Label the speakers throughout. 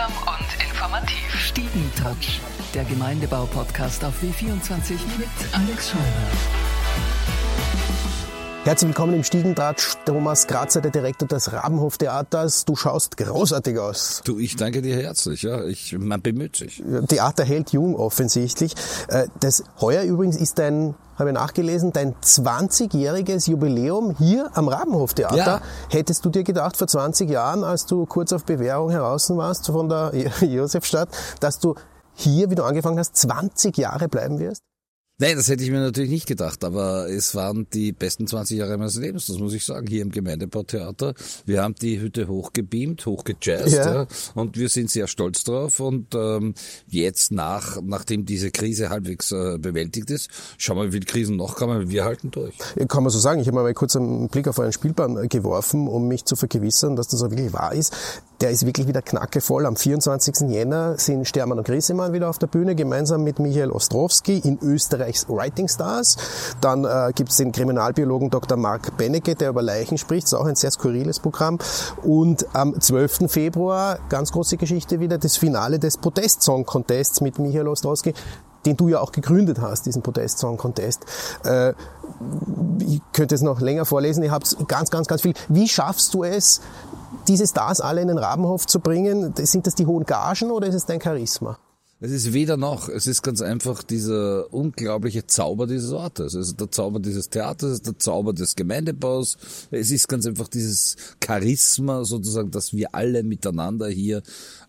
Speaker 1: Unterhaltsam und informativ.
Speaker 2: Stiegentouch, der Gemeindebau-Podcast auf W24 mit Alex Scheuer.
Speaker 3: Herzlich willkommen im Stiegentratsch, Thomas Grazer, der Direktor des Rabenhof-Theaters. Du schaust großartig aus.
Speaker 4: Du, ich danke dir herzlich. Ja, ich, man bemüht sich.
Speaker 3: Theater hält jung offensichtlich. Äh, das heuer übrigens ist dein, habe ich nachgelesen, dein 20-jähriges Jubiläum hier am Rabenhof-Theater.
Speaker 4: Ja.
Speaker 3: Hättest du dir gedacht vor 20 Jahren, als du kurz auf Bewährung heraus warst von der Josefstadt, dass du hier, wie du angefangen hast, 20 Jahre bleiben wirst?
Speaker 4: Nein, das hätte ich mir natürlich nicht gedacht, aber es waren die besten 20 Jahre meines Lebens, das muss ich sagen, hier im Gemeindebautheater. Wir haben die Hütte hochgebeamt, hochgejazzt
Speaker 3: Ja.
Speaker 4: ja. und wir sind sehr stolz drauf und ähm, jetzt nach, nachdem diese Krise halbwegs äh, bewältigt ist, schauen wir, wie viele Krisen noch kommen, wir halten durch.
Speaker 3: Kann man so sagen. Ich habe mal kurz einen Blick auf euren Spielplan geworfen, um mich zu vergewissern, dass das auch wirklich wahr ist. Der ist wirklich wieder knackevoll. Am 24. Jänner sind Stermann und Grissemann wieder auf der Bühne, gemeinsam mit Michael Ostrowski in Österreichs Writing Stars. Dann äh, gibt es den Kriminalbiologen Dr. Mark Benecke, der über Leichen spricht. Ist auch ein sehr skurriles Programm. Und am 12. Februar, ganz große Geschichte wieder, das Finale des Protest-Song Contests mit Michael Ostrowski den du ja auch gegründet hast, diesen Protest Song Contest. Äh, ich könnte es noch länger vorlesen, ihr habt ganz, ganz, ganz viel. Wie schaffst du es, diese Stars alle in den Rabenhof zu bringen? Sind das die hohen Gagen oder ist es dein Charisma?
Speaker 4: Es ist weder noch. Es ist ganz einfach dieser unglaubliche Zauber dieses Ortes. Es ist der Zauber dieses Theaters, es ist der Zauber des Gemeindebaus. Es ist ganz einfach dieses Charisma sozusagen, dass wir alle miteinander hier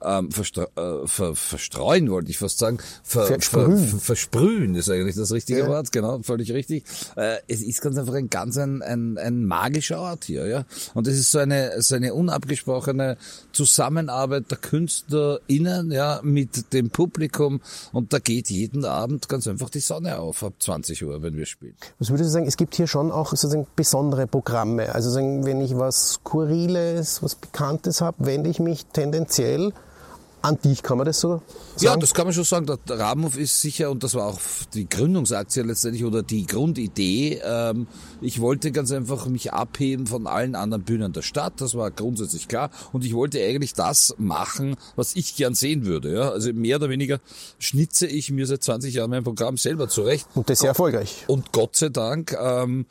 Speaker 4: ähm, verstre äh, ver verstreuen, wollte ich fast sagen. Ver
Speaker 3: Versprühen.
Speaker 4: Ver versprühen ist eigentlich das richtige
Speaker 3: Ja.
Speaker 4: Wort, genau, völlig richtig. Äh, es ist ganz einfach ein ganz ein, ein, ein magischer Ort hier, ja. Und es ist so eine, so eine unabgesprochene Zusammenarbeit der KünstlerInnen, ja, mit dem Publikum. Und da geht jeden Abend ganz einfach die Sonne auf ab 20 Uhr, wenn wir spielen.
Speaker 3: Was würdest du sagen, es gibt hier schon auch sozusagen besondere Programme. Also sagen, wenn ich was Skurriles, was Bekanntes habe, wende ich mich tendenziell an dich. Kann man das so
Speaker 4: Ja,
Speaker 3: sagen?
Speaker 4: das kann man schon sagen. Der der Rabenhof ist sicher, und das war auch die Gründungsaktie letztendlich oder die Grundidee. Ähm, ich wollte ganz einfach mich abheben von allen anderen Bühnen der Stadt. Das war grundsätzlich klar. Und ich wollte eigentlich das machen, was ich gern sehen würde. Ja? Also mehr oder weniger schnitze ich mir seit 20 Jahren mein Programm selber zurecht.
Speaker 3: Und das sehr erfolgreich.
Speaker 4: Und Gott sei Dank, ähm,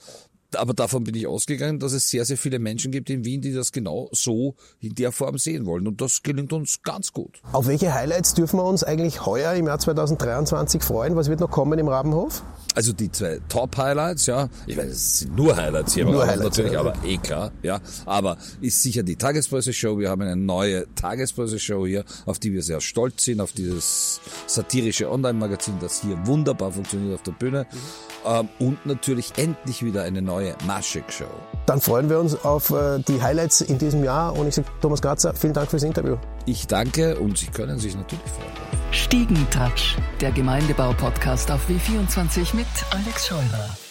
Speaker 4: aber davon bin ich ausgegangen, dass es sehr, sehr viele Menschen gibt in Wien, die das genau so in der Form sehen wollen. Und das gelingt uns ganz gut.
Speaker 3: Auf welche Highlights dürfen wir uns eigentlich heuer im Jahr 2023 freuen? Was wird noch kommen im Rabenhof?
Speaker 4: Also die zwei Top-Highlights, ja. Ich meine, es sind nur Highlights hier,
Speaker 3: Nur
Speaker 4: aber
Speaker 3: Highlights,
Speaker 4: natürlich,
Speaker 3: ja.
Speaker 4: aber eh klar, ja. Aber ist sicher die Tagespresse-Show. Wir haben eine neue Tagespresse-Show hier, auf die wir sehr stolz sind, auf dieses satirische Online-Magazin, das hier wunderbar funktioniert auf der Bühne. Ähm, und natürlich endlich wieder eine neue Maschik-Show.
Speaker 3: Dann freuen wir uns auf äh, die Highlights in diesem Jahr. Und ich sage Thomas Grazer, vielen Dank fürs Interview.
Speaker 4: Ich danke und Sie können sich natürlich freuen.
Speaker 2: Stiegentouch, der Gemeindebau-Podcast auf W24 mit Alex Scheuer.